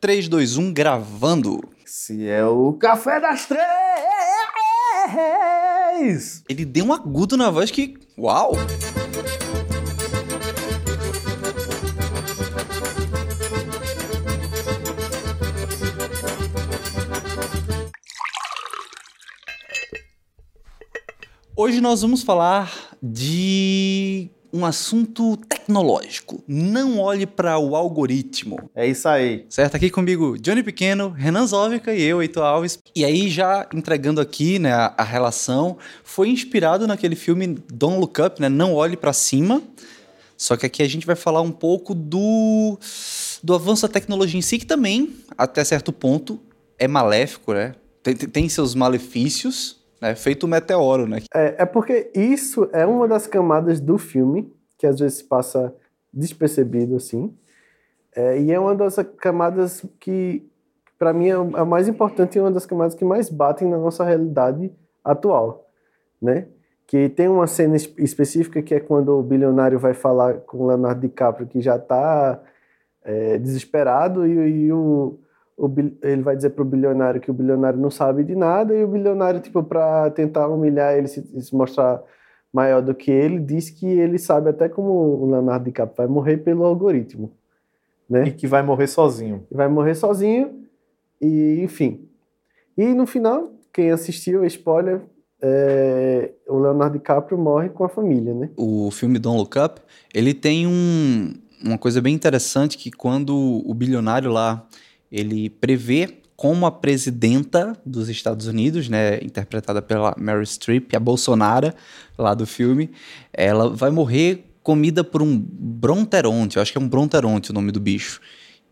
3, 2, 1, gravando. Se é o Café das Três! Ele deu um agudo na voz que. Uau! Hoje nós vamos falar de um assunto tecnológico. Não olhe para o algoritmo. É isso aí. Certo? Aqui comigo, Johnny Pequeno, Renan Zóvica e eu, Heitor Alves. E aí, já entregando aqui né, a, a relação, foi inspirado naquele filme Don't Look Up, né? Não Olhe para Cima. Só que aqui a gente vai falar um pouco do, do avanço da tecnologia em si, que também, até certo ponto, é maléfico, né? Tem, tem seus malefícios, né? Feito um meteoro, né? É, é porque isso é uma das camadas do filme que às vezes passa despercebido assim. É, e é uma das camadas que, para mim, é a mais importante e uma das camadas que mais batem na nossa realidade atual, né? Que tem uma cena específica que é quando o bilionário vai falar com o Leonardo DiCaprio que já está é, desesperado e, e o, o, ele vai dizer pro bilionário que o bilionário não sabe de nada e o bilionário, tipo, para tentar humilhar ele, se, se, mostrar maior do que ele, diz que ele sabe até como o Leonardo DiCaprio vai morrer pelo algoritmo, né? E que vai morrer sozinho. Vai morrer sozinho e, enfim. E no final, quem assistiu, spoiler, é, o Leonardo DiCaprio morre com a família, né? O filme Don't Look Up, ele tem um, uma coisa bem interessante que quando o bilionário lá ele prevê como a presidenta dos Estados Unidos, né, interpretada pela Mary Streep, a Bolsonaro lá do filme, ela vai morrer comida por um bronteronte, eu acho que é um bronteronte o nome do bicho.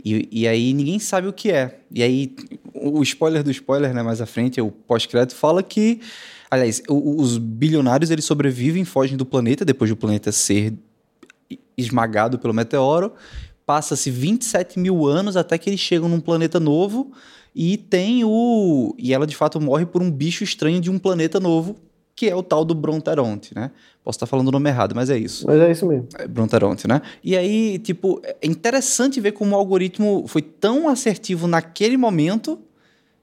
E, e aí ninguém sabe o que é. E aí o spoiler do spoiler, né, mais à frente, o pós-crédito fala que, aliás, os bilionários eles sobrevivem, fogem do planeta depois do planeta ser esmagado pelo meteoro passa-se 27 mil anos até que eles chegam num planeta novo e tem o. E ela de fato morre por um bicho estranho de um planeta novo, que é o tal do Bronteronte, né? Posso estar falando o nome errado, mas é isso. Mas é isso mesmo. É Bronteronte, né? E aí, tipo, é interessante ver como o algoritmo foi tão assertivo naquele momento,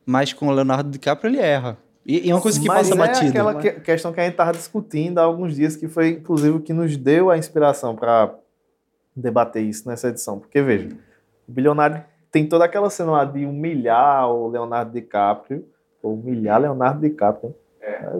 mas com o Leonardo DiCaprio ele erra. E, é uma coisa que mas passa é batida. aquela que, questão que a gente estava discutindo há alguns dias, que foi inclusive o que nos deu a inspiração para debater isso nessa edição. Porque, veja, o bilionário tem toda aquela cena lá de humilhar o Leonardo DiCaprio, humilhar Leonardo DiCaprio, é. Tá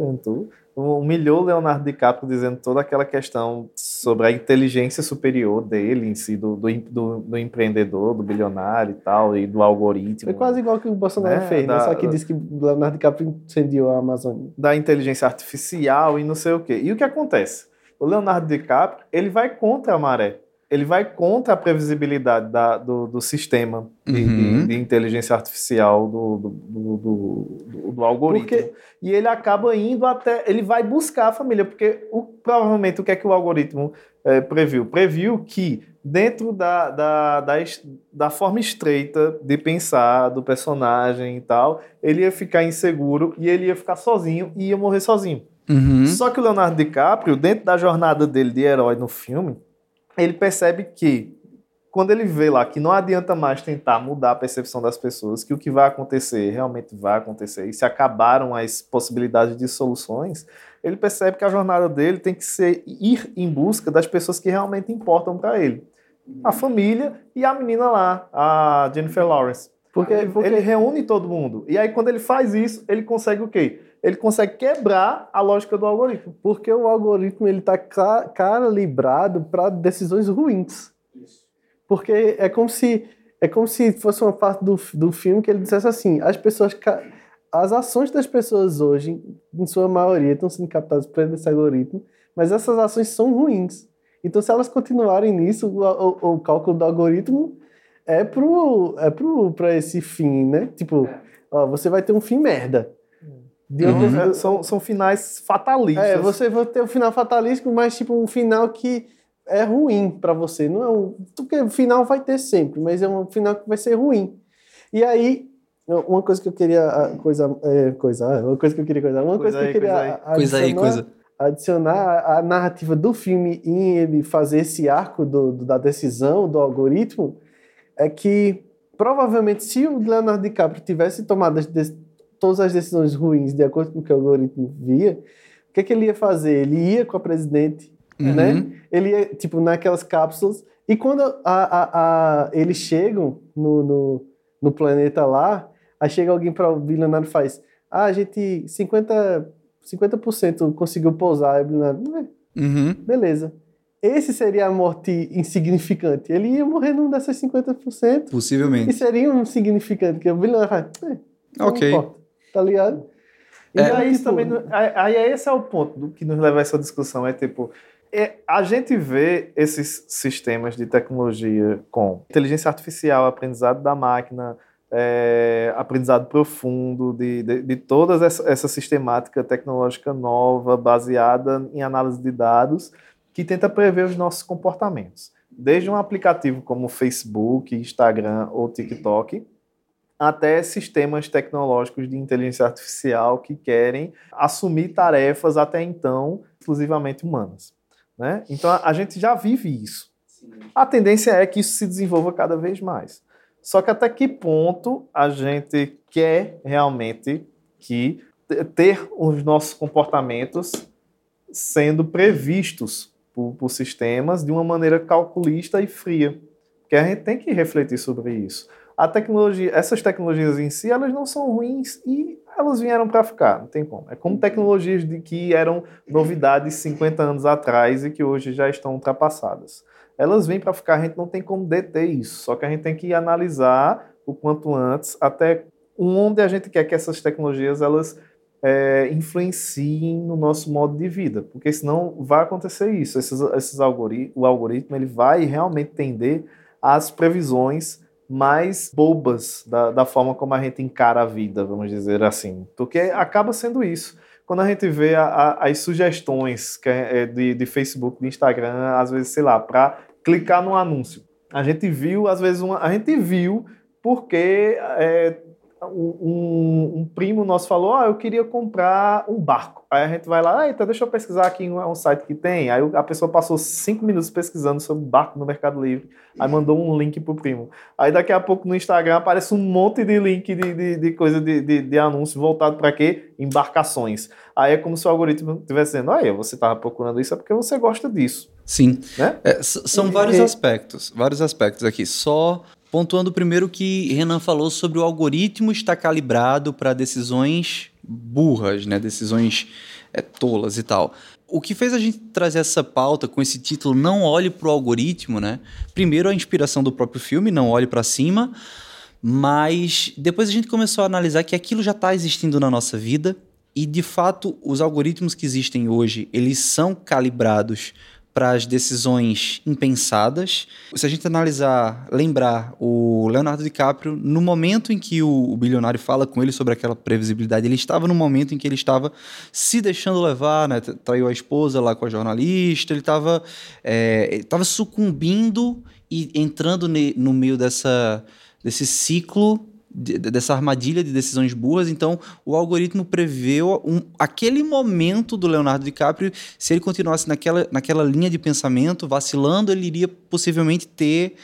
humilhou o Leonardo DiCaprio dizendo toda aquela questão sobre a inteligência superior dele em si, do, do, do, do empreendedor, do bilionário e tal, e do algoritmo. É quase igual que o Bolsonaro né? fez, né? Só que disse que o Leonardo DiCaprio incendiou a Amazônia. Da inteligência artificial e não sei o quê. E o que acontece? O Leonardo DiCaprio, ele vai contra a maré ele vai contra a previsibilidade da, do, do, sistema de, uhum. de, de, inteligência artificial do, do, do, do algoritmo. Porque, e ele acaba indo até. Ele vai buscar a família, porque o, provavelmente o que é que o algoritmo é, previu? Previu que dentro da, da, da, da, forma estreita de pensar do personagem e tal, ele ia ficar inseguro e ele ia ficar sozinho e ia morrer sozinho. Uhum. Só que o Leonardo DiCaprio, dentro da jornada dele de herói no filme, ele percebe que quando ele vê lá que não adianta mais tentar mudar a percepção das pessoas, que o que vai acontecer realmente vai acontecer, e se acabaram as possibilidades de soluções, ele percebe que a jornada dele tem que ser ir em busca das pessoas que realmente importam para ele. A família e a menina lá, a Jennifer Lawrence. Porque, porque ele reúne todo mundo. E aí, quando ele faz isso, ele consegue o quê? Ele consegue quebrar a lógica do algoritmo. Porque o algoritmo ele está calibrado para decisões ruins. Isso. Porque é como se é como se fosse uma parte do, do filme que ele dissesse assim: as pessoas, as ações das pessoas hoje, em sua maioria, estão sendo captadas por esse algoritmo, mas essas ações são ruins. Então, se elas continuarem nisso, o, o, o cálculo do algoritmo é pro é pro para esse fim, né? Tipo, é. ó, você vai ter um fim merda. Uhum. São, são finais fatalistas. É, você vai ter um final fatalístico, mas tipo um final que é ruim para você. Não é um, porque o final vai ter sempre, mas é um final que vai ser ruim. E aí, uma coisa que eu queria coisa é, coisa, uma coisa que eu queria coisa, uma coisa, coisa que eu queria coisa aí, coisa adicionar a narrativa do filme em ele fazer esse arco do, do, da decisão do algoritmo é que provavelmente, se o Leonardo DiCaprio tivesse tomado as todas as decisões ruins de acordo com o que o algoritmo via, o que, é que ele ia fazer? Ele ia com a presidente, uhum. né? Ele ia, tipo, naquelas cápsulas. E quando a, a, a, eles chegam no, no, no, planeta lá, aí chega alguém para o bilionário e faz: Ah, a gente 50%, 50 conseguiu pousar. Aí o bilionário, é, uhum. beleza. Esse seria a morte insignificante. Ele ia morrer num dessas 50%. Possivelmente. E seria um insignificante, que o bilionário faz: é, Ok. Importa tá ligado? E é, aí, tipo, também, aí, aí esse é o ponto do que nos leva a essa discussão, é tipo, é, a gente vê esses sistemas de tecnologia com inteligência artificial, aprendizado da máquina, é, aprendizado profundo, de, de, de toda essa, essa, sistemática tecnológica nova, baseada em análise de dados, que tenta prever os nossos comportamentos. Desde um aplicativo como Facebook, Instagram ou TikTok, até sistemas tecnológicos de inteligência artificial que querem assumir tarefas até então exclusivamente humanas. Né? Então a, gente já vive isso. A tendência é que isso se desenvolva cada vez mais. Só que até que ponto a gente quer realmente que ter os nossos comportamentos sendo previstos por, por sistemas de uma maneira calculista e fria? Porque a gente tem que refletir sobre isso a tecnologia, essas tecnologias em si, elas não são ruins e elas vieram para ficar, não tem como. É como tecnologias de que eram novidades 50 anos atrás e que hoje já estão ultrapassadas. Elas vêm para ficar, a gente não tem como deter isso, só que a gente tem que analisar o quanto antes até onde a gente quer que essas tecnologias elas é, influenciem no nosso modo de vida, porque senão vai acontecer isso. Esses, esses algoritmos, o algoritmo ele vai realmente tender às previsões mais bobas da, da forma como a gente encara a vida, vamos dizer assim. Porque acaba sendo isso. Quando a gente vê a, a, as sugestões é, de, de Facebook, de Instagram, às vezes, sei lá, para clicar no anúncio. A gente viu, às vezes, uma, a gente viu porque é, um, um, primo nosso falou: ah, eu queria comprar um barco. Aí a gente vai lá, ah, então deixa eu pesquisar aqui um, um site que tem. Aí a pessoa passou cinco minutos pesquisando sobre barco no Mercado Livre, aí mandou um link pro primo. Aí daqui a pouco no Instagram aparece um monte de link de, de, de coisa de, de, de anúncio voltado para quê? Embarcações. Aí é como se o algoritmo estivesse dizendo: aí você estava procurando isso é porque você gosta disso. Sim. Né? É, são vários aspectos, vários aspectos aqui. Só Pontuando primeiro que Renan falou sobre o algoritmo estar calibrado para decisões burras, né? decisões é, tolas e tal. O que fez a gente trazer essa pauta com esse título Não Olhe para o Algoritmo, né? Primeiro a inspiração do próprio filme, Não Olhe para Cima, mas depois a gente começou a analisar que aquilo já está existindo na nossa vida e, de fato, os algoritmos que existem hoje, eles são calibrados para as decisões impensadas. Se a gente analisar, lembrar o Leonardo DiCaprio, no momento em que o, o, bilionário fala com ele sobre aquela previsibilidade, ele estava no momento em que ele estava se deixando levar, né? traiu a esposa lá com a jornalista, ele estava é, sucumbindo e entrando ne, no meio dessa, desse ciclo de, dessa armadilha de decisões burras. Então, o algoritmo preveu um, aquele momento do Leonardo DiCaprio. Se ele continuasse naquela, naquela linha de pensamento, vacilando, ele iria possivelmente ter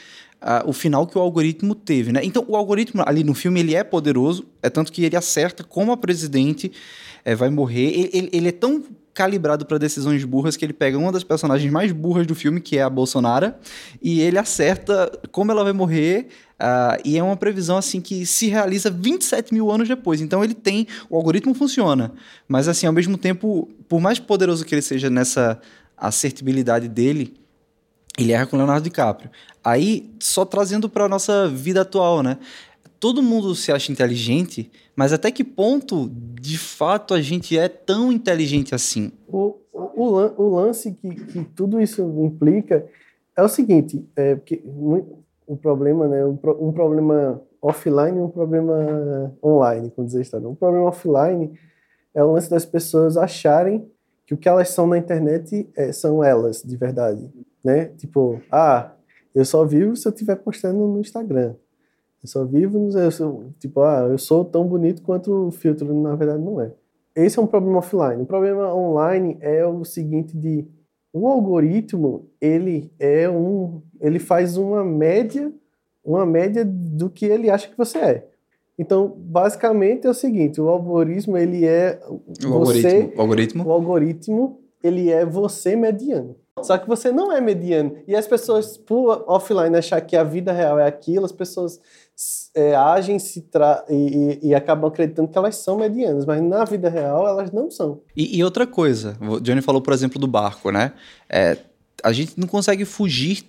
uh, o final que o algoritmo teve. Né? Então, o algoritmo ali no filme ele é poderoso, é tanto que ele acerta como a presidente é, vai morrer. Ele, ele, ele é tão calibrado para decisões burras que ele pega uma das personagens mais burras do filme, que é a Bolsonaro, e ele acerta como ela vai morrer. Uh, e é uma previsão assim que se realiza 27 mil anos depois. Então ele tem. O algoritmo funciona. Mas assim, ao mesmo tempo, por mais poderoso que ele seja nessa assertibilidade dele, ele erra com Leonardo DiCaprio. Aí, só trazendo para nossa vida atual, né? Todo mundo se acha inteligente, mas até que ponto, de fato, a gente é tão inteligente assim? O, o, o lance que, que tudo isso implica é o seguinte, é, porque o problema, né, um, um problema offline e um problema online, como dizer história. Um problema offline é o lance das pessoas acharem que o que elas são na internet é, são elas, de verdade, né? Tipo, ah, eu só vivo se eu estiver postando no Instagram. Eu só vivo, eu sou, tipo, ah, eu sou tão bonito quanto o filtro, na verdade não é. Esse é um problema offline. O problema online é o seguinte de o algoritmo, ele é um, ele faz uma média uma média do que ele acha que você é. Então, basicamente é o seguinte, o algoritmo ele é o você, algoritmo, o algoritmo, o algoritmo ele é você mediano. Só que você não é mediano. E as pessoas, por offline, achar que a vida real é aquilo, as pessoas é, agem se tra e, e, e, acabam acreditando que elas são medianas, mas na vida real elas não são. E, e outra coisa, o Johnny falou, por exemplo, do barco, né? É, a gente não consegue fugir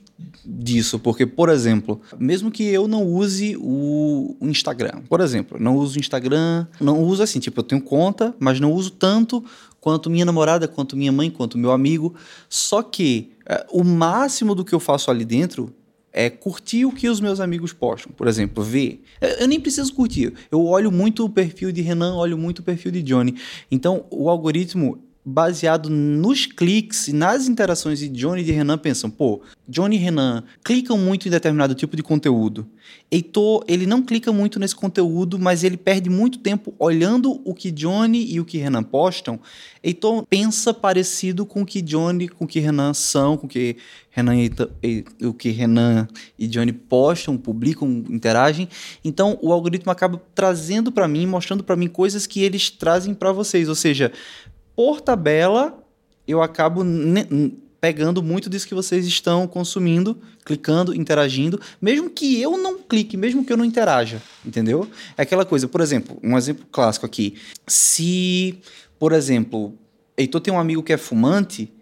disso, porque, por exemplo, mesmo que eu não use o Instagram, por exemplo, não uso o Instagram, não uso assim, tipo, eu tenho conta, mas não uso tanto quanto minha namorada, quanto minha mãe, quanto meu amigo. Só que é, o máximo do que eu faço ali dentro é curtir o que os meus amigos postam. Por exemplo, ver. Eu nem preciso curtir. Eu olho muito o perfil de Renan, olho muito o perfil de Johnny. Então, o algoritmo baseado nos cliques e nas interações de Johnny e de Renan pensam, pô, Johnny e Renan clicam muito em determinado tipo de conteúdo. Heitor, ele não clica muito nesse conteúdo, mas ele perde muito tempo olhando o que Johnny e o que Renan postam. Heitor pensa parecido com o que Johnny, com o que Renan são, com o que Renan e, o que Renan e Johnny postam, publicam, interagem. Então, o algoritmo acaba trazendo para mim, mostrando para mim coisas que eles trazem para vocês, ou seja, por tabela, eu acabo pegando muito disso que vocês estão consumindo, clicando, interagindo, mesmo que eu não clique, mesmo que eu não interaja, entendeu? É aquela coisa, por exemplo, um exemplo clássico aqui. Se, por exemplo, Heitor tem um amigo que é fumante,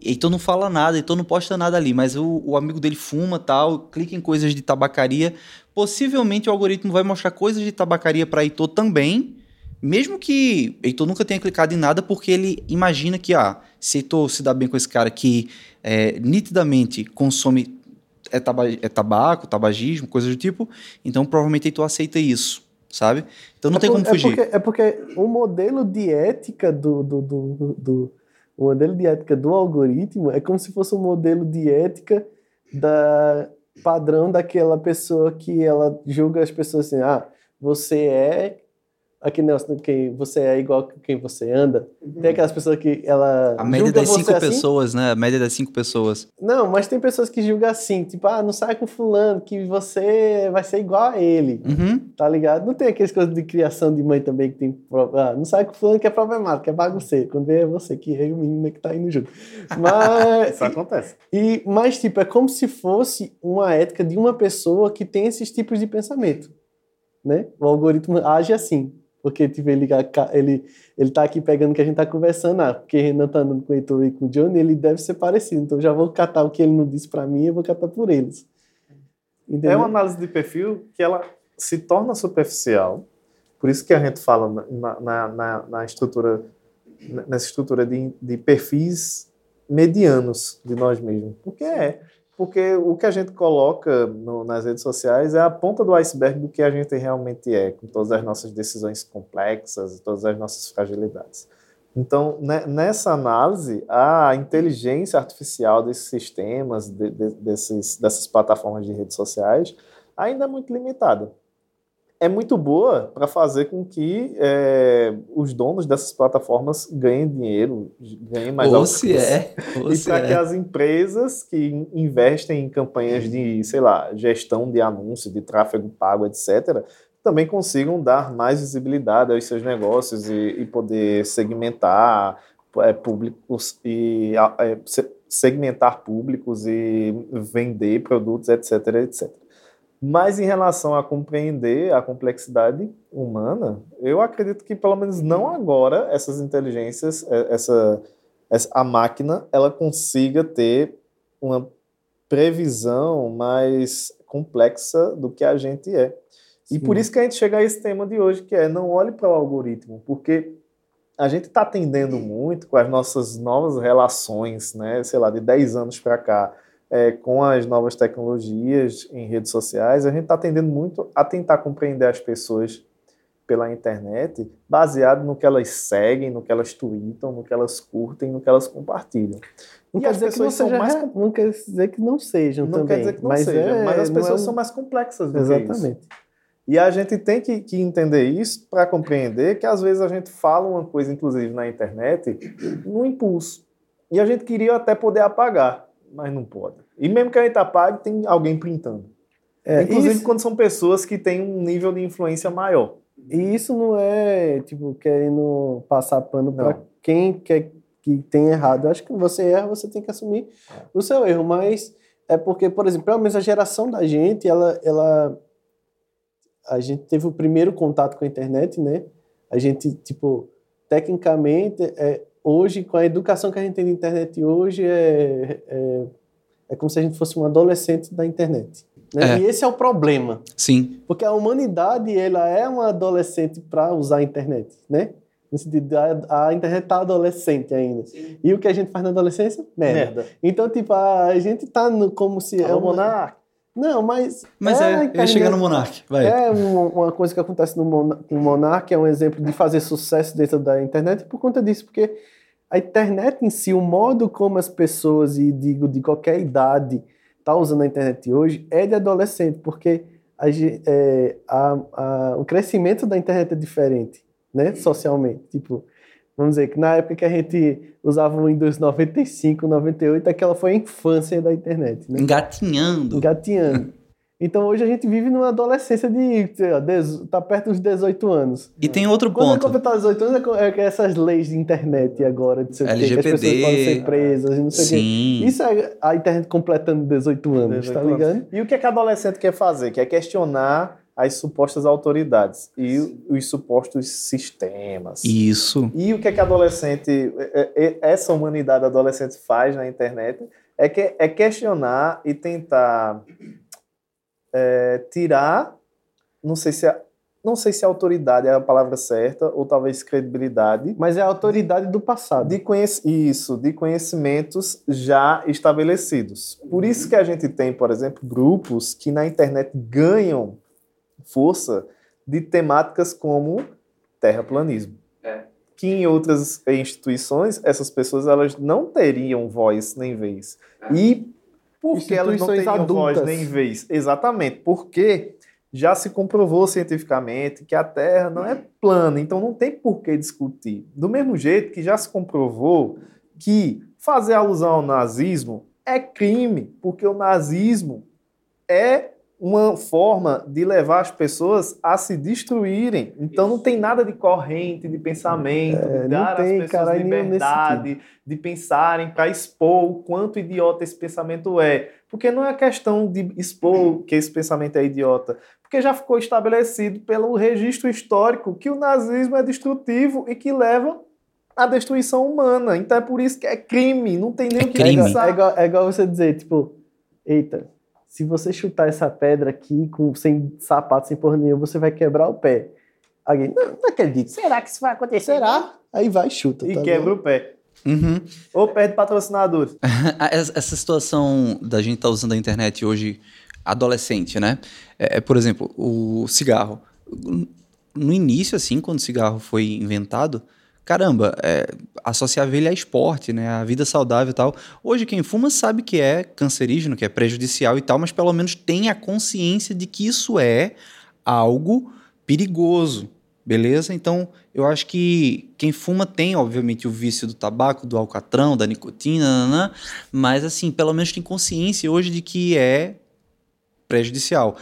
Heitor não fala nada, Heitor não posta nada ali, mas o, o amigo dele fuma tal, clica em coisas de tabacaria, possivelmente o algoritmo vai mostrar coisas de tabacaria para Heitor também, mesmo que Heitor nunca tenha clicado em nada, porque ele imagina que, ah, se Heitor se dá bem com esse cara que é, nitidamente consome é, taba é tabaco, tabagismo, coisas do tipo, então provavelmente Heitor aceita isso, sabe? Então não é tem por, como fugir. É porque, é porque o modelo de ética do, do, do, do, o modelo de ética do algoritmo é como se fosse um modelo de ética da padrão daquela pessoa que ela julga as pessoas assim, ah, você é aqui Nelson, que você é igual quem você anda. Uhum. Tem aquelas pessoas que ela. A média das cinco assim. pessoas, né? A média das cinco pessoas. Não, mas tem pessoas que julgam assim, tipo, ah, não sai com fulano, que você vai ser igual a ele. Uhum. Tá ligado? Não tem aquelas coisas de criação de mãe também que tem. Ah, não sai com fulano que é problemático, que é bagunceiro. Quando vê é você, que é o menino que tá indo junto. Mas. Isso acontece. E, mas, tipo, é como se fosse uma ética de uma pessoa que tem esses tipos de pensamento. Né? O algoritmo age assim. Porque, tipo, ele, ele, ele tá aqui pegando o que a gente tá conversando, ah, porque Renan tá andando com o Heitor e com o Johnny, ele deve ser parecido. Então, já vou catar o que ele não disse para mim, eu vou catar por eles. Entendeu? É uma análise de perfil que ela se torna superficial. Por isso que a gente fala na, na, na, na estrutura, nessa estrutura de, de perfis medianos de nós mesmos. Porque é. Porque o que a gente coloca no, nas redes sociais é a ponta do iceberg do que a gente realmente é, com todas as nossas decisões complexas, todas as nossas fragilidades. Então, nessa análise, a inteligência artificial desses sistemas, de, de, desses, dessas plataformas de redes sociais, ainda é muito limitada é muito boa para fazer com que é, os donos dessas plataformas ganhem dinheiro, ganhem mais Ou se é. Ou e para é. que as empresas que investem em campanhas de, sei lá, gestão de anúncio, de tráfego pago, etc., também consigam dar mais visibilidade aos seus negócios e, e poder segmentar é, públicos e é, segmentar públicos e vender produtos, etc, etc. Mas em relação a compreender a complexidade humana, eu acredito que pelo menos não agora essas inteligências, é, essa, essa a máquina, ela consiga ter uma previsão mais complexa do que a gente é. Sim. E por isso que a gente chega a esse tema de hoje, que é não olhe para o algoritmo, porque a gente está atendendo muito com as nossas novas relações, né, sei lá, de 10 anos para cá, é, com as novas tecnologias em redes sociais, a gente está tendendo muito a tentar compreender as pessoas pela internet, baseado no que elas seguem, no que elas tweetam, no que elas curtem, no que elas compartilham. Não e quer dizer que não seja, mais... não quer dizer que não sejam não também. quer dizer que não mas sejam, é, mas as pessoas é... são mais complexas do Exatamente. que isso. E a gente tem que, que entender isso para compreender que às vezes a gente fala uma coisa, inclusive na internet, no impulso. E a gente queria até poder apagar, mas não pode. E mesmo que a gente apague, tem alguém printando. É, Inclusive isso... quando são pessoas que têm um nível de influência maior. E isso não é, tipo, querendo passar pano para quem quer que tem errado. Eu acho que você erra, você tem que assumir é. o seu erro, mas é porque, por exemplo, pelo menos a geração da gente, ela, ela a gente teve o primeiro contato com a internet, né? A gente, tipo, tecnicamente, é, hoje, com a educação que a gente tem de internet hoje, é, é, é como se a gente fosse um adolescente da internet. Né? É. E esse é o problema. Sim. Porque a humanidade, ela é uma adolescente para usar a internet, né? No sentido, a, a internet tá adolescente ainda. Sim. E o que a gente faz na adolescência? Merda. Merda. Então, tipo, a, a gente tá no, como se... é uma... monarca. Não, mas... Mas é, é chegar no Monark, vai. É uma, uma coisa que acontece no, Monark, é um exemplo de fazer sucesso dentro da internet por conta disso, porque a internet em si, o modo como as pessoas, e digo de qualquer idade, tá usando a internet hoje, é de adolescente, porque a, é, a, a, o crescimento da internet é diferente, né, socialmente. Tipo, vamos dizer que na época que a gente usava o Windows 95, 98, aquela foi a infância da internet. Né? Engatinhando. Engatinhando. Então hoje a gente vive numa adolescência de, tá perto dos 18 anos. E tem outro Quando ponto. Quando completar 18 anos é, é essas leis de internet agora, de ser LGPD, que as pessoas podem ser presas, não sei o quê. Isso é a internet completando 18 anos, 18 tá ligado? Anos. E o que é que a adolescente quer fazer? Quer questionar as supostas autoridades e os supostos sistemas. Isso. E o que é que a adolescente, é, é, essa humanidade adolescente faz na internet é, que, é questionar e tentar é, tirar, não sei se a, não sei se a autoridade é a palavra certa ou talvez credibilidade, mas é a autoridade do passado. De isso, de conhecimentos já estabelecidos. Por isso que a gente tem, por exemplo, grupos que na internet ganham força de temáticas como terraplanismo. É. Que em outras instituições essas pessoas elas não teriam voz nem vez. É. E por que elas não têm voz nem vez? Exatamente, porque já se comprovou cientificamente que a Terra não é plana, então não tem por que discutir. Do mesmo jeito que já se comprovou que fazer alusão ao nazismo é crime, porque o nazismo é uma forma de levar as pessoas a se destruírem. Então não tem nada de corrente, de pensamento, é, de dar às pessoas cara, liberdade de pensarem para expor o quanto idiota esse pensamento é. Porque não é questão de expor que esse pensamento é idiota, porque já ficou estabelecido pelo registro histórico que o nazismo é destrutivo e que leva à destruição humana. Então é por isso que é crime, não tem nem é o que crime. pensar. É igual, é igual você dizer, tipo, eita, se você chutar essa pedra aqui com, sem sapato, sem porra nenhuma, você vai quebrar o pé. Alguém, não, não acredito. Será que isso vai acontecer? Será? Aí vai, chuta. E tá quebra o pé. Uhum. Ou perde patrocinador. Essa situação da gente estar tá usando a internet hoje, adolescente, né? É, é, por exemplo, o cigarro. No início, assim, quando o cigarro foi inventado, caramba, é, associava ele a esporte, né, a vida saudável e tal. Hoje quem fuma sabe que é cancerígeno, que é prejudicial e tal, mas pelo menos tem a consciência de que isso é algo perigoso, beleza? Então eu acho que quem fuma tem, obviamente, o vício do tabaco, do alcatrão, da nicotina, mas assim, pelo menos tem consciência hoje de que é prejudicial.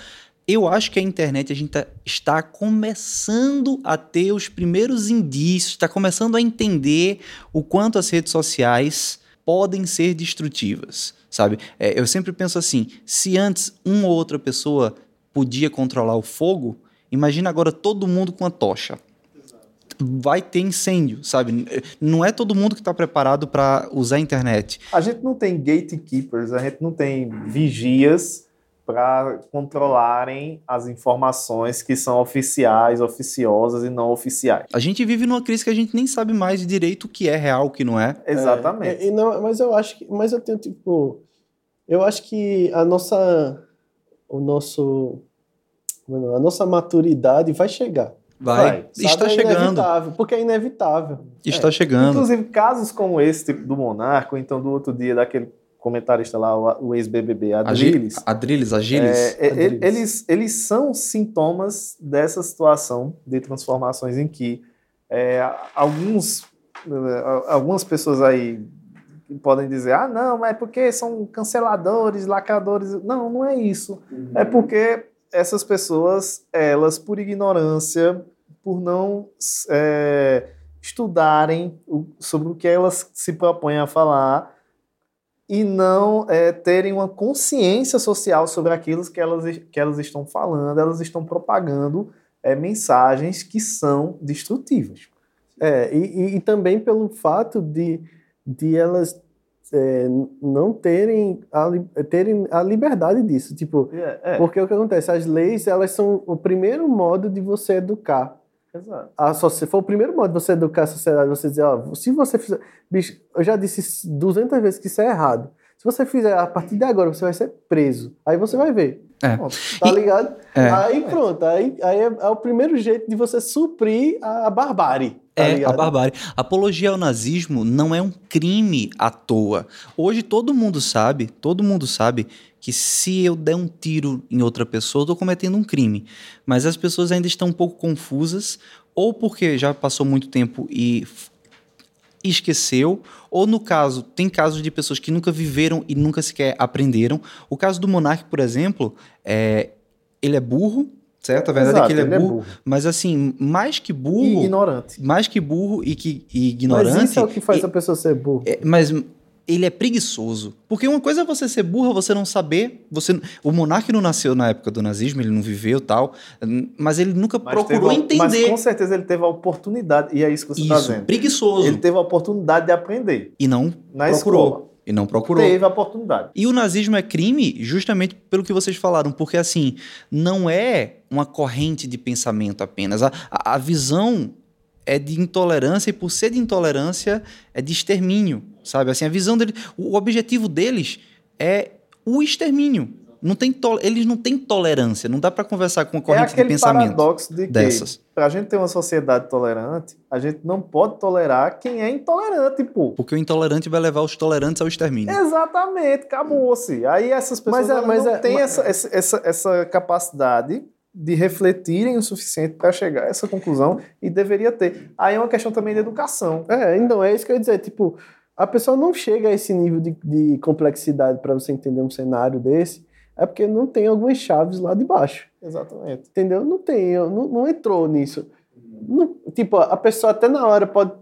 Eu acho que a internet a gente tá, está começando a ter os primeiros indícios, está começando a entender o quanto as redes sociais podem ser destrutivas, sabe? É, eu sempre penso assim: se antes uma ou outra pessoa podia controlar o fogo, imagina agora todo mundo com a tocha. Vai ter incêndio, sabe? Não é todo mundo que está preparado para usar a internet. A gente não tem gatekeepers, a gente não tem vigias para controlarem as informações que são oficiais, oficiosas e não oficiais. A gente vive numa crise que a gente nem sabe mais de direito o que é real, o que não é. Exatamente. É, não, mas eu acho que, mas eu tenho tipo, eu acho que a nossa, o nosso, a nossa maturidade vai chegar. Vai, vai. está é chegando. Porque é inevitável. Está é. chegando. Inclusive, casos como esse, tipo do Monarco, então do outro dia, daquele comentarista lá, o ex-BBB, Adriles. Adriles, Agiles. É, Adriles. Eles, eles são sintomas dessa situação de transformações em que é, alguns, algumas pessoas aí podem dizer, ah, não, mas é porque são canceladores, lacradores. Não, não é isso. Uhum. É porque essas pessoas, elas, por ignorância, por não é, estudarem o, sobre o que elas se propõem a falar e não é, terem uma consciência social sobre aquilo que elas, que elas estão falando, elas estão propagando é, mensagens que são destrutivas. É, e, e, também pelo fato de, de elas é, não terem a, terem a liberdade disso. Tipo, é, é. porque o que acontece? As leis, elas são o primeiro modo de você educar. Exato. A, se for o primeiro modo de você educar a sociedade, você dizer, ó, se você fizer... Bicho, eu já disse 200 vezes que isso é errado. Se você fizer a partir de agora, você vai ser preso. Aí você vai ver. É. Tá ligado? É. Aí pronto, aí, aí é, é, o primeiro jeito de você suprir a, a barbárie. Tá é, ligado? a barbárie. Apologia ao nazismo não é um crime à toa. Hoje todo mundo sabe, todo mundo sabe que se eu der um tiro em outra pessoa, eu tô cometendo um crime. Mas as pessoas ainda estão um pouco confusas, ou porque já passou muito tempo e esqueceu, ou no caso, tem casos de pessoas que nunca viveram e nunca sequer aprenderam. O caso do Monark, por exemplo, é, ele é burro, certo? A verdade Exato, é que ele, é, burro, é, burro, Mas assim, mais que burro. E ignorante. Mais que burro e que e ignorante. Mas isso é o que faz e, a pessoa ser burro. É, mas ele é preguiçoso. Porque uma coisa é você ser burro, você não saber. Você, o monarca não nasceu na época do nazismo, ele não viveu tal, mas ele nunca mas procurou teve, entender. Mas com certeza ele teve a oportunidade, e é isso que você está dizendo. Preguiçoso. Ele teve a oportunidade de aprender. E não na procurou. Escola. E não procurou. Teve a oportunidade. E o nazismo é crime justamente pelo que vocês falaram, porque assim, não é uma corrente de pensamento apenas. A, a visão é de intolerância e por ser de intolerância é de extermínio, sabe? Assim, a visão dele, o objetivo deles é o extermínio. Não tem to, eles não têm tolerância, não dá para conversar com a corrente é de pensamento paradoxo de que, dessas. Pra gente ter uma sociedade tolerante, a gente não pode tolerar quem é intolerante, pô. Porque o intolerante vai levar os tolerantes ao extermínio. Exatamente, acabou-se. Aí essas pessoas mas é, mas não é, têm mas... essa, essa, essa capacidade de refletirem o suficiente para chegar a essa conclusão e deveria ter. Aí é uma questão também de educação. É, então, é isso que eu ia dizer. Tipo, a pessoa não chega a esse nível de, de complexidade para você entender um cenário desse, é porque não tem algumas chaves lá de baixo. Exatamente. Entendeu? Não tem, não, não entrou nisso. Tipo, a pessoa até na hora pode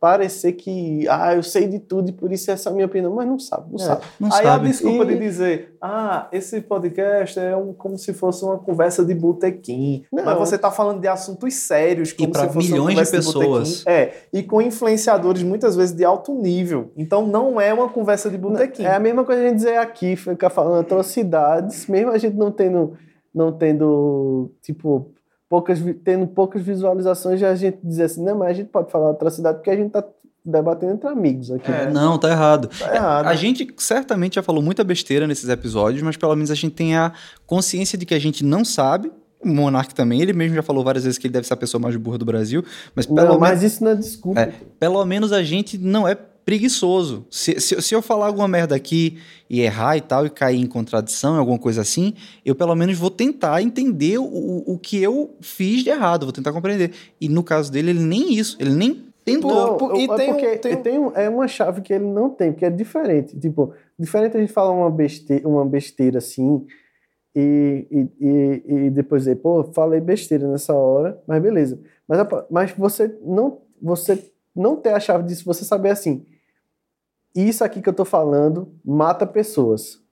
parecer que, ah, eu sei de tudo e por isso essa é a minha opinião, mas não sabe, não é, sabe. Não Aí sabe. a desculpa e... de dizer, ah, esse podcast é um, como se fosse uma conversa de botequim, mas você está falando de assuntos sérios, como e para milhões de pessoas. De é, e com influenciadores muitas vezes de alto nível. Então não é uma conversa de botequim. É a mesma coisa a gente dizer aqui, ficar falando atrocidades, mesmo a gente não tendo, não tendo tipo poucas, tendo poucas visualizações, a gente dizer assim, não, mas a gente pode falar atrocidade porque a gente está debatendo entre amigos aqui. É, não, tá errado. Tá errado. A gente certamente já falou muita besteira nesses episódios, mas pelo menos a gente tem a consciência de que a gente não sabe. O Monark também, ele mesmo já falou várias vezes que ele deve ser a pessoa mais burra do Brasil, mas pelo não, menos. Mas isso não é desculpa. É, pelo menos a gente não é preguiçoso. Se, se, se, eu falar alguma merda aqui e errar e tal, e cair em contradição, alguma coisa assim, eu pelo menos vou tentar entender o, o que eu fiz de errado, vou tentar compreender. E no caso dele, ele nem isso, ele nem tentou. Não, e é tem, porque tem... tem é uma chave que ele não tem, porque é diferente. Tipo, diferente a gente falar uma besteira, uma besteira assim. E, e, e, e depois dizer, pô, falei besteira nessa hora, mas beleza. Mas, mas você não você não ter a chave disso, você saber assim, isso aqui que eu tô falando mata pessoas.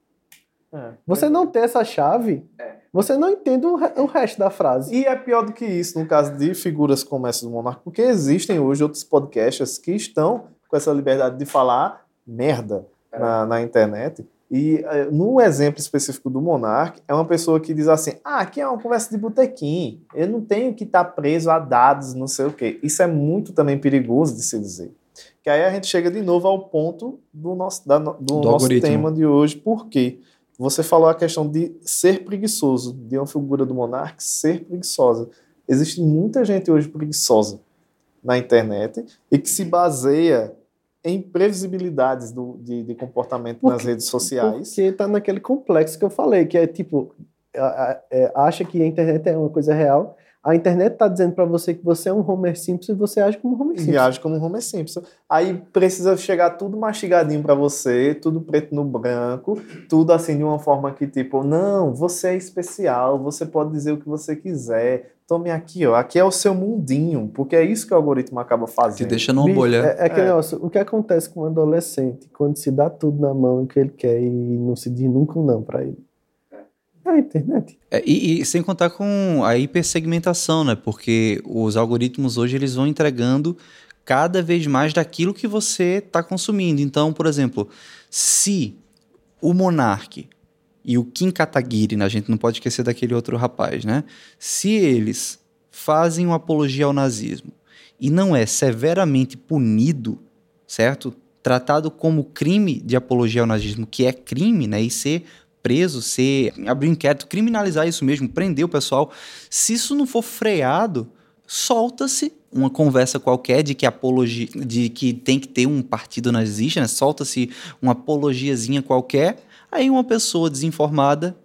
É, você é. não ter essa chave, é. você não entende o, o, resto da frase. E é pior do que isso no caso de figuras como essa do Monarca, porque existem hoje outros podcasts que estão com essa liberdade de falar merda é. na, na, internet. E é, no exemplo específico do Monark, é uma pessoa que diz assim: ah, aqui é uma conversa de botequim, eu não tenho que estar tá preso a dados, não sei o quê. Isso é muito também perigoso de se dizer. Que aí a gente chega de novo ao ponto do nosso, da, do, do nosso tema de hoje, porque você falou a questão de ser preguiçoso, de uma figura do monarca ser preguiçosa. Existe muita gente hoje preguiçosa na internet e que se baseia em previsibilidades do, de, de comportamento porque, nas redes sociais. Porque está naquele complexo que eu falei, que é tipo, é, acha que a internet é uma coisa real, A internet está dizendo para você que você é um Homer Simpson e você age como um Homer Simpson. E age como um Homer Simpson. Aí precisa chegar tudo mastigadinho para você, tudo preto no branco, tudo assim de uma forma que tipo, não, você é especial, você pode dizer o que você quiser. Tome aqui, ó, aqui é o seu mundinho, porque é isso que o algoritmo acaba fazendo. Te deixa numa bolha. É, é aquele é. negócio, o que acontece com um adolescente quando se dá tudo na mão que ele quer e não se diz nunca um não para ele? A internet. É, e, e, sem contar com a hipersegmentação, né? Porque os algoritmos hoje eles vão entregando cada vez mais daquilo que você está consumindo. Então, por exemplo, se o Monark e o Kim Kataguiri, né? a gente não pode esquecer daquele outro rapaz, né? Se eles fazem uma apologia ao nazismo e não é severamente punido, certo? Tratado como crime de apologia ao nazismo, que é crime, né? E ser preso, ser abrir um inquérito, criminalizar isso mesmo, prender o pessoal. Se isso não for freado, solta-se uma conversa qualquer de que apologia, de que tem que ter um partido nazista, né? solta-se uma apologiazinha qualquer, aí uma pessoa desinformada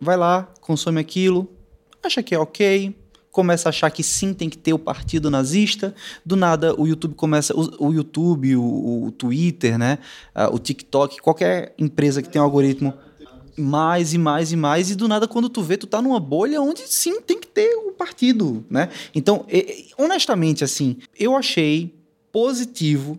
vai lá, consome aquilo, acha que é ok, começa a achar que sim tem que ter o partido nazista, do nada o YouTube começa, o, o YouTube, o, o, Twitter, né, uh, o TikTok, qualquer empresa que tem um algoritmo mais e mais e mais, e do nada, quando tu vê, tu tá numa bolha onde sim tem que ter o um partido, né? Então, honestamente, assim, eu achei positivo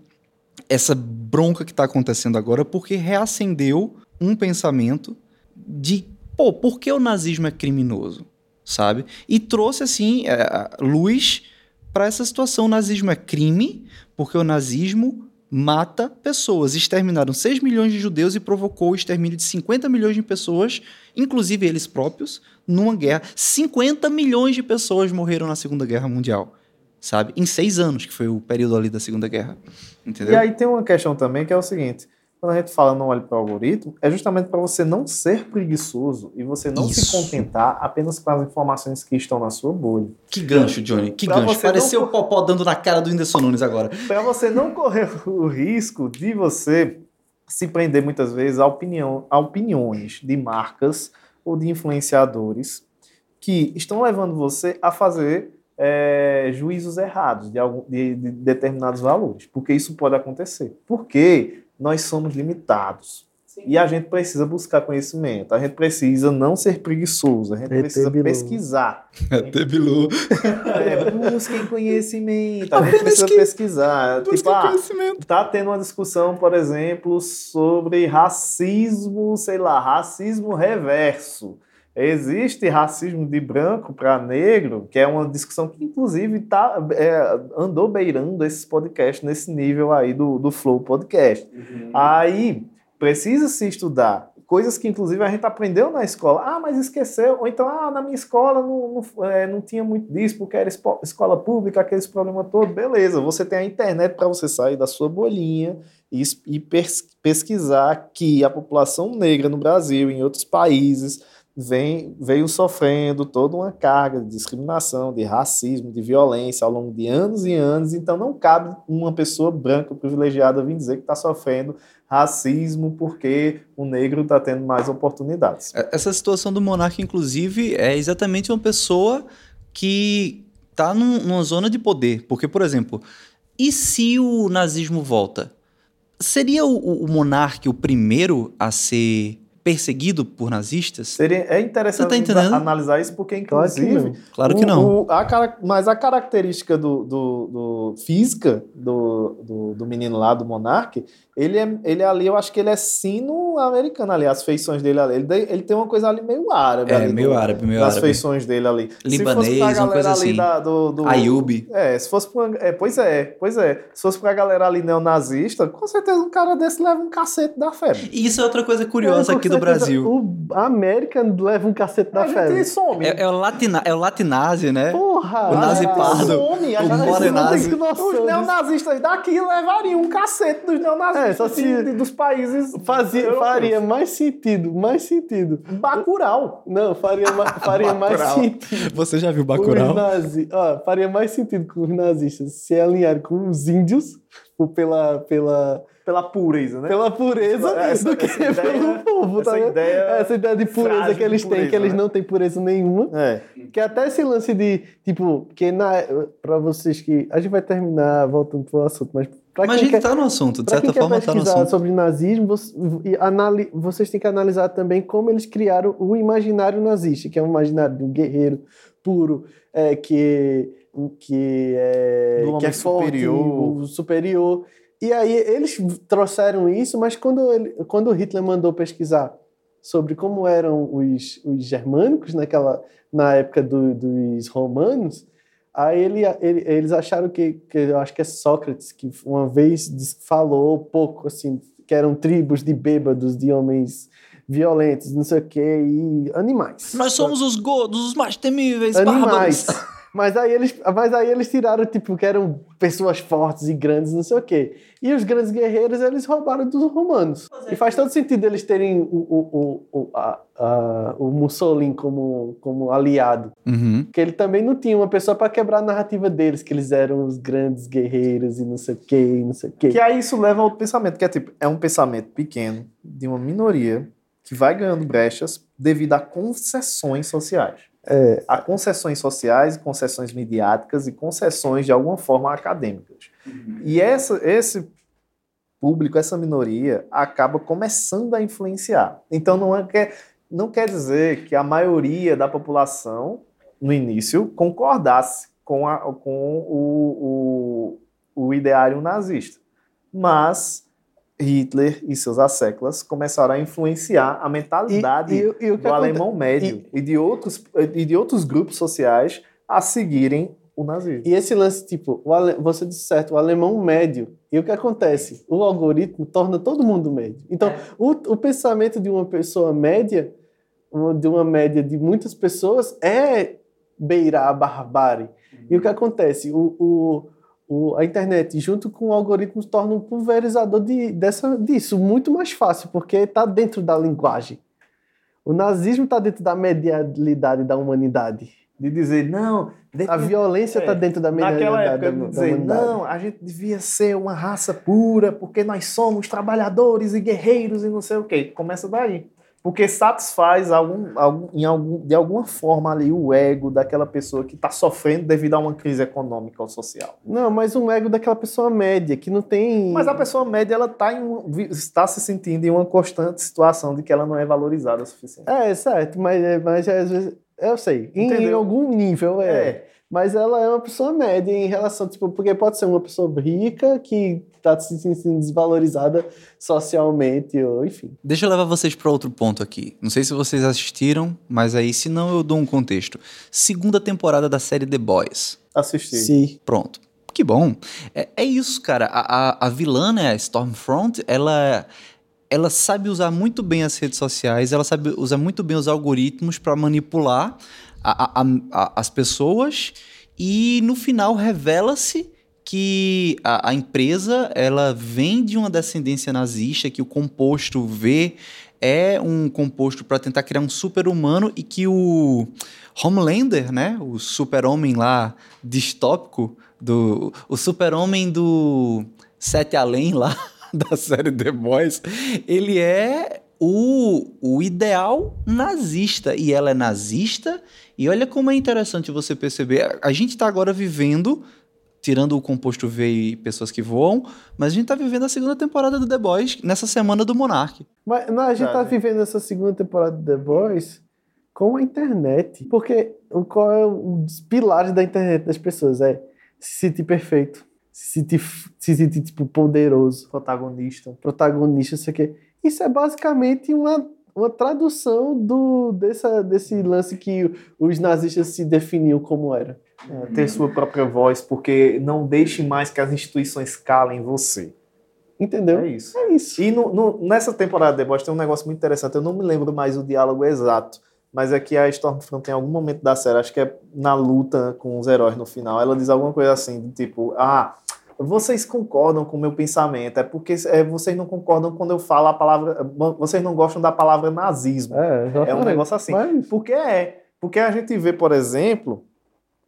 essa bronca que tá acontecendo agora, porque reacendeu um pensamento de, pô, por que o nazismo é criminoso, sabe? E trouxe, assim, é, luz para essa situação. O nazismo é crime, porque o nazismo mata pessoas. Exterminaram 6 milhões de judeus e provocou o extermínio de 50 milhões de pessoas, inclusive eles próprios, numa guerra. 50 milhões de pessoas morreram na Segunda Guerra Mundial. Sabe? Em seis anos, que foi o período ali da Segunda Guerra. Entendeu? E aí tem uma questão também que é o seguinte: quando a gente fala não olhe para o algoritmo, é justamente para você não ser preguiçoso e você não Isso. se contentar apenas com as informações que estão na sua bolha. Que gancho, Johnny, que pra gancho. Pareceu não... o Popó dando na cara do Whindersson Nunes agora. Para você não correr o risco de você se prender muitas vezes a, opinião, a opiniões de marcas ou de influenciadores que estão levando você a fazer é, juízos errados de, algum, de, de determinados valores. Porque isso pode acontecer. Porque nós somos limitados. Sim. E a gente precisa buscar conhecimento, a gente precisa não ser preguiçoso, a gente precisa Bilu. pesquisar. Até Bilu. É, busquem conhecimento, a gente precisa pesquisar. Tipo, ah, conhecimento. tá tendo uma discussão, por exemplo, sobre racismo, sei lá, racismo reverso. Existe racismo de branco para negro, que é uma discussão que, inclusive, tá, é, andou beirando esses podcasts nesse nível aí do, do Flow Podcast. Uhum. Aí precisa se estudar coisas que, inclusive, a gente aprendeu na escola. Ah, mas esqueceu. Ou então, ah, na minha escola não, não, é, não tinha muito disso, porque era escola pública, aqueles problemas todos. Beleza, você tem a internet para você sair da sua bolinha e, e pesquisar que a população negra no Brasil, em outros países vem, veio sofrendo toda uma carga de discriminação, de racismo, de violência ao longo de anos e anos. Então, não cabe uma pessoa branca privilegiada vir dizer que está sofrendo racismo porque o negro está tendo mais oportunidades. É, essa situação do monarca, inclusive, é exatamente uma pessoa que está num, numa zona de poder. Porque, por exemplo, e se o nazismo volta? Seria o, o monarca o primeiro a ser perseguido por nazistas? Seria, é interessante tá analisar isso, porque, inclusive. Claro que não. O, a, mas a característica do, do, do física do, do, do, menino lá, do Monark, ele é, ele é ali, eu acho que ele é sino-americano ali, as feições dele ali. Ele, ele tem uma coisa ali meio árabe. É, ali meio árabe, meio das árabe. feições dele ali. Libanês, uma coisa assim. Da, do, do, Ayub. É, se fosse pra, é, pois é, pois é. Se fosse pra galera ali neonazista, com certeza um cara desse leva um cacete da febre. E isso é outra coisa curiosa é, aqui do Brasil. O América leva um cacete da febre. Some. É, é, o latina, é o latinazi, né? Porra! O nazi pardo. Some, o morenazi. Os neonazistas daqui levariam um cacete dos neonazistas. É, só se dos países. Fazia, faria mais sentido, mais sentido. Bacurau. Não, faria, faria mais sentido. Você já viu Bacurau? Nazi, ó, faria mais sentido com os nazistas se alinharem com os índios pela, pela, pela pureza, né? Pela pureza essa, do que essa pelo ideia, povo, tá essa ideia, essa ideia de pureza que eles pureza, têm, que eles né? não têm pureza nenhuma. É. Que até esse lance de, tipo, que na, pra vocês que. A gente vai terminar voltando pro assunto, mas. Pra mas a gente quer, tá no assunto, de certa forma tá no assunto. sobre nazismo, vocês têm que analisar também como eles criaram o imaginário nazista, que é um imaginário de um guerreiro puro, é, que, que é, que é superior. Forte, superior e aí eles trouxeram isso, mas quando, ele, quando Hitler mandou pesquisar sobre como eram os, os germânicos naquela, na época do, dos romanos, aí ele, ele, eles acharam que, que, eu acho que é Sócrates, que uma vez falou pouco, assim, que eram tribos de bêbados, de homens violentos, não sei o quê, e animais. Nós somos os gordos, os mais temíveis, animais. Mas aí eles, mas aí eles tiraram, tipo, que eram pessoas fortes e grandes, não sei o quê. E os grandes guerreiros, eles roubaram dos romanos. E faz todo sentido eles terem o, o, o, a, a, o Mussolini como, como aliado. Uhum. Porque ele também não tinha uma pessoa para quebrar a narrativa deles, que eles eram os grandes guerreiros e não sei o quê, não sei o quê. Que aí isso leva ao pensamento, que é tipo, é um pensamento pequeno, de uma minoria, que vai ganhando brechas devido a concessões sociais é, a concessões sociais, concessões midiáticas e concessões de alguma forma acadêmicas. Uhum. E essa, esse público, essa minoria, acaba começando a influenciar. Então não, é, quer, não quer dizer que a maioria da população, no início, concordasse com, a, com o, o, o ideário nazista. Mas Hitler e seus asseclas começaram a influenciar a mentalidade e, e, e do alemão médio e, de outros, e de outros grupos sociais a seguirem o nazismo. E esse lance, tipo, ale... você disse certo, o alemão médio. E o que acontece? O algoritmo torna todo mundo médio. Então, é. o, o pensamento de uma pessoa média, de uma média de muitas pessoas, é beirar a barbárie. Uhum. E o que acontece? o, o o, a internet junto com o algoritmo torna um pulverizador de, dessa, disso muito mais fácil, porque está dentro da linguagem. O nazismo está dentro da medialidade da humanidade. De dizer, não. A violência está é, dentro da medialidade época, da, dizer, humanidade. Não, a gente devia ser uma raça pura, porque nós somos trabalhadores e guerreiros e não sei o quê. Começa daí. Porque satisfaz algum, algum, em algum, de alguma forma ali o ego daquela pessoa que está sofrendo devido a uma crise econômica ou social. Não, mas um ego daquela pessoa média, que não tem. Mas a pessoa média ela tá em, está se sentindo em uma constante situação de que ela não é valorizada o suficiente. É, certo, mas, mas às vezes. Eu sei, em, em algum nível é. é. Mas ela é uma pessoa média em relação, tipo, porque pode ser uma pessoa rica que está se sentindo desvalorizada socialmente, ou enfim. Deixa eu levar vocês para outro ponto aqui. Não sei se vocês assistiram, mas aí, se não, eu dou um contexto. Segunda temporada da série The Boys. Assisti. Sim. Pronto. Que bom. É, é isso, cara. A, a, a vilã, né, a Stormfront, ela ela sabe usar muito bem as redes sociais, ela sabe usar muito bem os algoritmos para manipular a, a, a, as pessoas e no final revela-se que a, a, empresa ela vem de uma descendência nazista, que o composto V é um composto para tentar criar um super-humano e que o Homelander, né, o super-homem lá distópico, do, o super-homem do Sete Além lá, da série The Boys, ele é o, o ideal nazista. E ela é nazista. E olha como é interessante você perceber. A gente está agora vivendo, tirando o composto V e pessoas que voam, mas a gente está vivendo a segunda temporada do The Boys nessa semana do Monark. Mas não, a gente está vivendo essa segunda temporada do The Boys com a internet. Porque qual é os pilares da internet das pessoas? É se sentir perfeito, se sentir, se sentir tipo, poderoso. Protagonista. Protagonista, isso aqui. Isso é basicamente uma, uma tradução do, dessa, desse lance que os nazistas se definiam como era. É, ter sua própria voz, porque não deixe mais que as instituições calem você. Entendeu? É isso. É isso. E no, no, nessa temporada de Boys tem um negócio muito interessante. Eu não me lembro mais o diálogo exato, mas é que a Stormfront tem algum momento da série, acho que é na luta com os heróis no final, ela diz alguma coisa assim, tipo, ah, vocês concordam com o meu pensamento, é porque é, vocês não concordam quando eu falo a palavra. Vocês não gostam da palavra nazismo. É, é um negócio assim. Mas... Porque é. Porque a gente vê, por exemplo,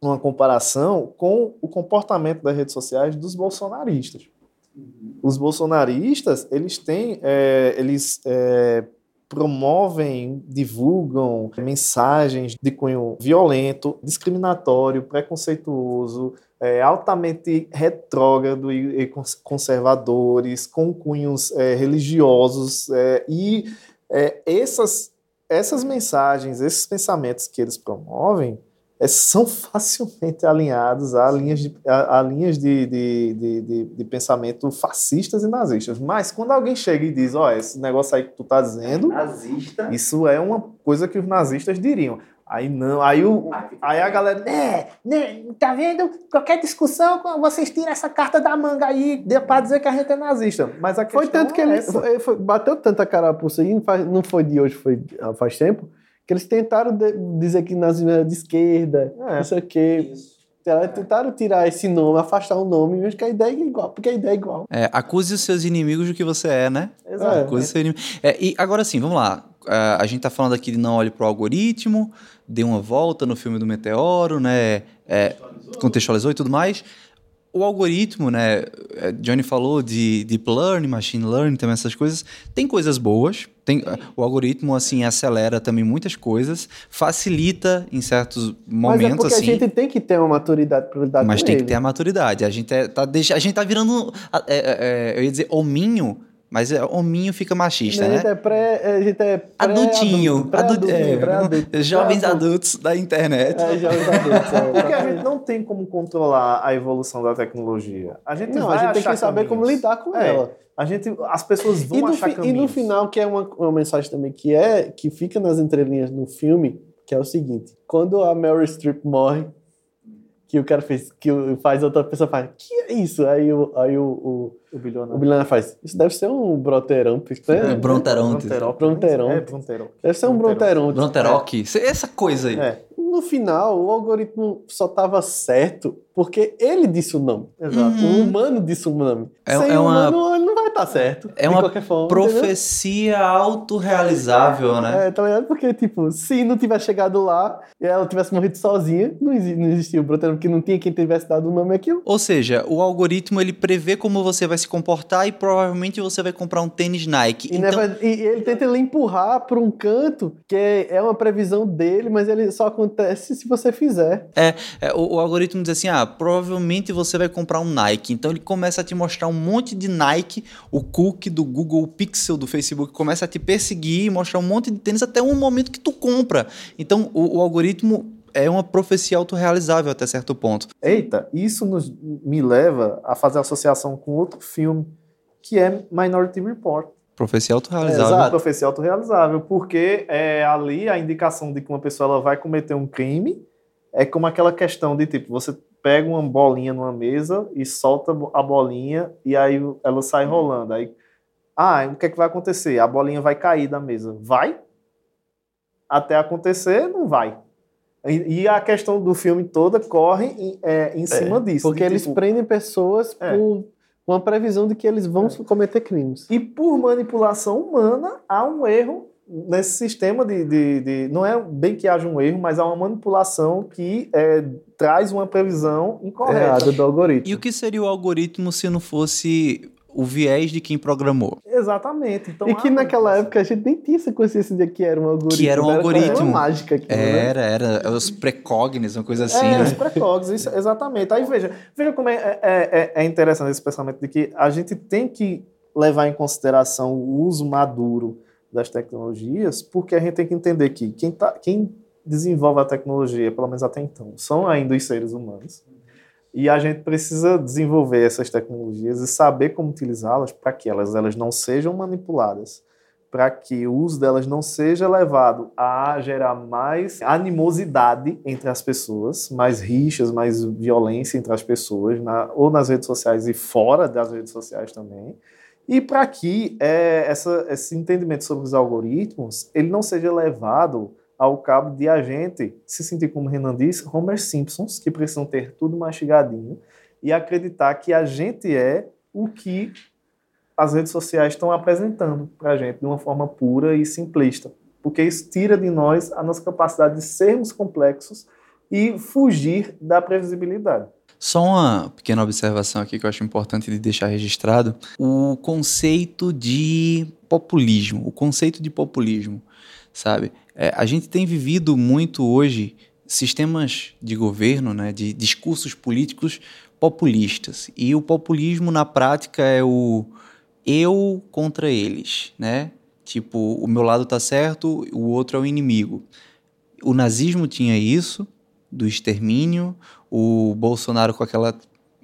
uma comparação com o comportamento das redes sociais dos bolsonaristas. Os bolsonaristas, eles têm, é, eles é, promovem, divulgam mensagens de cunho violento, discriminatório, preconceituoso, é, altamente retrógrado e, e, conservadores, com cunhos é, religiosos é, e é, essas, essas mensagens, esses pensamentos que eles promovem são facilmente alinhados a linhas de, a, a linhas de, de, de, de, pensamento fascistas e nazistas. Mas quando alguém chega e diz, ó, oh, esse negócio aí que tu tá dizendo, Nazista. isso é uma coisa que os nazistas diriam. Aí não, aí, o, aí a galera, né, né, tá vendo? Qualquer discussão, vocês tiram essa carta da manga aí pra dizer que a gente é nazista. Mas a Foi tanto que é ele foi, foi, bateu tanta carapuça aí, não foi de hoje, foi faz tempo, que eles tentaram dizer que nazismo era de esquerda, é. não sei o quê. Isso. Tentaram tirar esse nome, afastar o nome, mesmo que a ideia é igual, porque a ideia é igual. É, acuse os seus inimigos do que você é, né? Exato. Acuse é. seu inimigo. É, e agora sim, vamos lá. Uh, a gente tá falando aqui de não olhe pro algoritmo, dê uma volta no filme do Meteoro, né? É, contextualizou. contextualizou e tudo mais o algoritmo, né? É, Johnny falou de deep learning, machine learning, também essas coisas. Tem coisas boas. Tem, o algoritmo, assim, acelera também muitas coisas, facilita em certos momentos, Mas é porque assim. a gente tem que ter uma maturidade para lidar Mas tem ele. que ter a maturidade. A gente é, tá, a gente tá virando, é, é, eu ia dizer, hominho mas é, hominho fica machista, a né? Gente é pré, a gente é pré adultinho, pré adulto, é, pré -adulto, jovens adultos da internet. É, jovens adultos. É, Porque a gente não tem como controlar a evolução da tecnologia. A gente não, a gente tem que saber como lidar com é, ela. A gente, as pessoas vão e achar fi, caminhos. E no final, que é uma, uma mensagem também que é que fica nas entrelinhas no filme, que é o seguinte: quando a Meryl Streep morre, que o cara fez, que faz outra pessoa faz, que é isso? Aí o, aí o, o, o bilionário. o bilionário faz, isso deve ser um broteronte, né? É, bronteronte. Bronteronte. É, bronteronte. Deve ser um bronteronte. Bronteroque. É. Essa coisa aí. É. No final, o algoritmo só estava certo porque ele disse o nome. Exato. Uhum. O humano disse o nome. É, Sem é uma... humano, ele não vai estar certo. É uma forma, profecia autorrealizável, né? É, tá ligado? Porque, tipo, se não tivesse chegado lá e ela tivesse morrido sozinha, não, existia, não existia o Brotero, porque não tinha quem tivesse dado o nome aquilo. Ou seja, o algoritmo ele prevê como você vai se comportar e provavelmente você vai comprar um tênis Nike. E, então... e ele tenta lhe empurrar para um canto que é, é uma previsão dele, mas ele só acontece se você fizer. É, é o, o, algoritmo diz assim: ah, provavelmente você vai comprar um Nike. Então ele começa a te mostrar um monte de Nike, o cookie do Google Pixel do Facebook começa a te perseguir, mostrar um monte de tênis até um momento que tu compra. Então o, o algoritmo é uma profecia autorrealizável até certo ponto. Eita, isso nos, me leva a fazer associação com outro filme que é Minority Report. Profecia autorrealizável. É, exato, profecia autorrealizável, porque é ali a indicação de que uma pessoa ela vai cometer um crime é como aquela questão de tipo, você pega uma bolinha numa mesa e solta a bolinha e aí ela sai rolando. Aí, ah, o que é que vai acontecer? A bolinha vai cair da mesa. Vai? Até acontecer, não vai. E, a questão do filme toda corre em, é, em cima é, disso. Porque eles tipo, prendem pessoas É. por uma previsão de que eles vão cometer crimes. E por manipulação humana, há um erro nesse sistema de, de, de- Não é bem que haja um erro, mas há uma manipulação que é, traz uma previsão incorreta. Errado do algoritmo. E o que seria o algoritmo se não fosse o viés de quem programou? Exatamente. Então, E que uma naquela época a gente nem tinha essa consciência de que era um algoritmo. Que era um Era algoritmo. uma mágica aqui, né? Era, era os precognes, uma coisa assim, é, né? os precogos, isso, exatamente. Aí veja, veja como é, é, é, é interessante esse pensamento de que a gente tem que levar em consideração o uso maduro das tecnologias, porque a gente tem que entender que quem, tá, quem desenvolve a tecnologia, pelo menos até então, são ainda os seres humanos. E a gente precisa desenvolver essas tecnologias e saber como utilizá-las para que elas, elas não sejam manipuladas, para que o uso delas não seja levado a gerar mais animosidade entre as pessoas, mais rixas, mais violência entre as pessoas, na, ou nas redes sociais e fora das redes sociais também. E para que é, essa, esse entendimento sobre os algoritmos ele não seja levado ao cabo de a gente se sentir, como o Renan disse, Homer Simpsons, que precisam ter tudo mastigadinho, e acreditar que a gente é o que as redes sociais estão apresentando para a gente de uma forma pura e simplista. Porque isso tira de nós a nossa capacidade de sermos complexos e fugir da previsibilidade. Só uma pequena observação aqui que eu acho importante de deixar registrado: o conceito de populismo, o conceito de populismo, sabe? É, a gente tem vivido muito hoje sistemas de governo, né, de discursos políticos populistas. E o populismo, na prática, é o eu contra eles, né? Tipo, o meu lado tá certo, o outro é o inimigo. O nazismo tinha isso, do extermínio, o Bolsonaro com aquela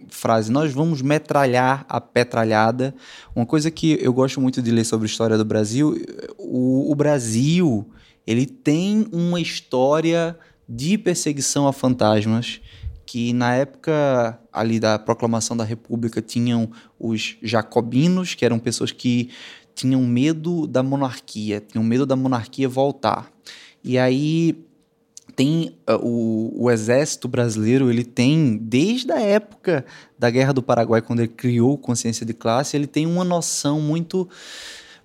frase, nós vamos metralhar a petralhada. Uma coisa que eu gosto muito de ler sobre a história do Brasil, o, o Brasil, ele tem uma história de perseguição a fantasmas que na época ali da proclamação da República tinham os jacobinos, que eram pessoas que tinham medo da monarquia, tinham medo da monarquia voltar. E aí tem uh, o, o, exército brasileiro, ele tem, desde a época da Guerra do Paraguai, quando ele criou consciência de classe, ele tem uma noção muito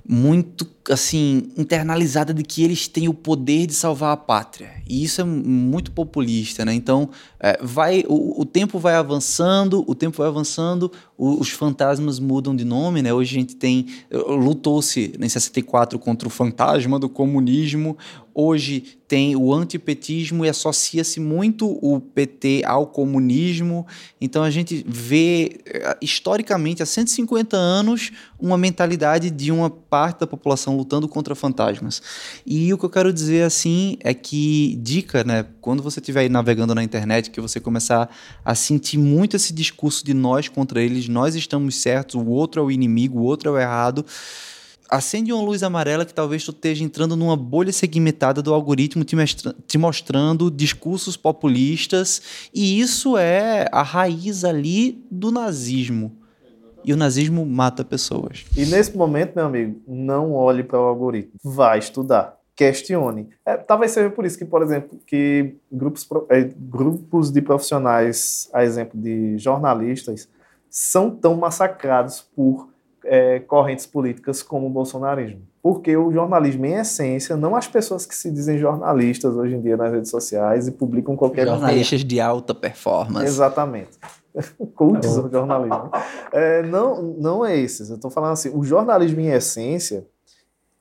muito assim internalizada de que eles têm o poder de salvar a pátria. E isso é muito populista né? Então é, vai o, o, tempo vai avançando o tempo vai avançando o, os fantasmas mudam de nome né? Hoje a gente tem lutou-se em 64 contra o fantasma do comunismo hoje tem o antipetismo e associa-se muito o PT ao comunismo. Então a gente vê eh, historicamente há 150 anos uma mentalidade de uma parte da população lutando contra fantasmas. E o que eu quero dizer assim é que dica, né, quando você estiver navegando na internet, que você começar a sentir muito esse discurso de nós contra eles, nós estamos certos, o outro é o inimigo, o outro é o errado acende uma luz amarela que talvez tu esteja entrando numa bolha segmentada do algoritmo te, te, mostrando discursos populistas e isso é a raiz ali do nazismo. E o nazismo mata pessoas. E nesse momento, meu amigo, não olhe para o algoritmo. Vá estudar. Questione. É, talvez seja por isso que, por exemplo, que grupos, é, grupos de profissionais, a exemplo de jornalistas, são tão massacrados por é, correntes políticas como o bolsonarismo. Porque o jornalismo, em essência, não as pessoas que se dizem jornalistas hoje em dia nas redes sociais e publicam qualquer coisa. Jornalistas de alta performance. Exatamente. Cultos do jornalismo. É, não, não é esses. Eu estou falando assim, o jornalismo, em essência,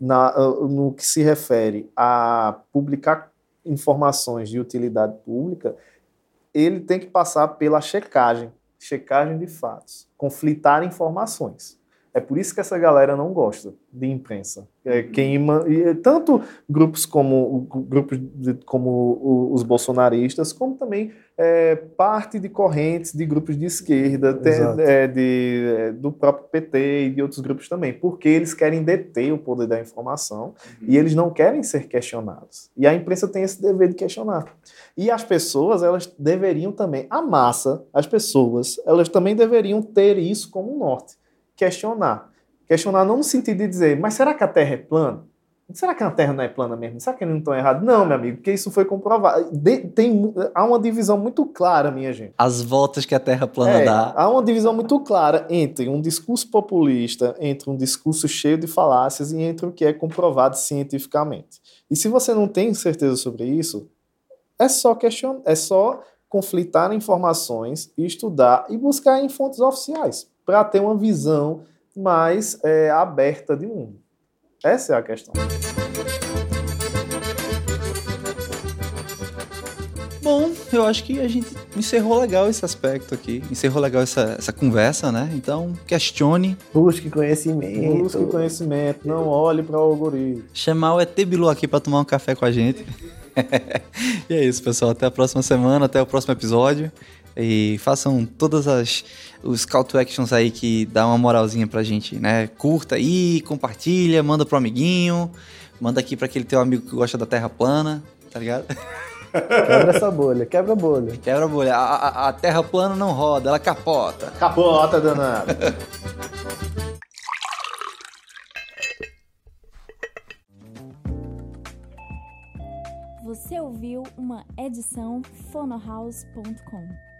na, no que se refere a publicar informações de utilidade pública, ele tem que passar pela checagem, checagem de fatos, conflitar informações. É por isso que essa galera não gosta de imprensa. É, uhum. queima, e tanto grupos como, grupos de, como os bolsonaristas, como também é, parte de correntes de grupos de esquerda, de, é, de, é, do próprio PT e de outros grupos também, porque eles querem deter o poder da informação uhum. e eles não querem ser questionados. E a imprensa tem esse dever de questionar. E as pessoas, elas deveriam também, a massa, as pessoas, elas também deveriam ter isso como norte questionar. Questionar não no sentido de dizer, mas será que a Terra é plana? Será que a Terra não é plana mesmo? Será que eles não estão errados? Não, meu amigo, porque isso foi comprovado. De, tem, há uma divisão muito clara, minha gente. As voltas que a Terra plana é, dá. Há uma divisão muito clara entre um discurso populista, entre um discurso cheio de falácias e entre o que é comprovado cientificamente. E se você não tem certeza sobre isso, é só questionar, é só conflitar informações estudar e buscar em fontes oficiais para ter uma visão mais é, aberta de mundo. Essa é a questão. Bom, eu acho que a gente encerrou legal esse aspecto aqui. Encerrou legal essa, essa conversa, né? Então, questione. Busque conhecimento. Busque conhecimento. Não olhe para o algoritmo. Chamar o ET Bilu aqui para tomar um café com a gente. e é isso, pessoal. Até a próxima semana, até o próximo episódio. E façam todas as os call to actions aí que dá uma moralzinha pra gente, né? Curta aí, compartilha, manda pro amiguinho, manda aqui para aquele teu amigo que gosta da terra plana, tá ligado? Quebra essa bolha, quebra a bolha. Quebra a bolha. A, a, a terra plana não roda, ela capota. Capota, danado. Você ouviu uma edição fonohouse.com.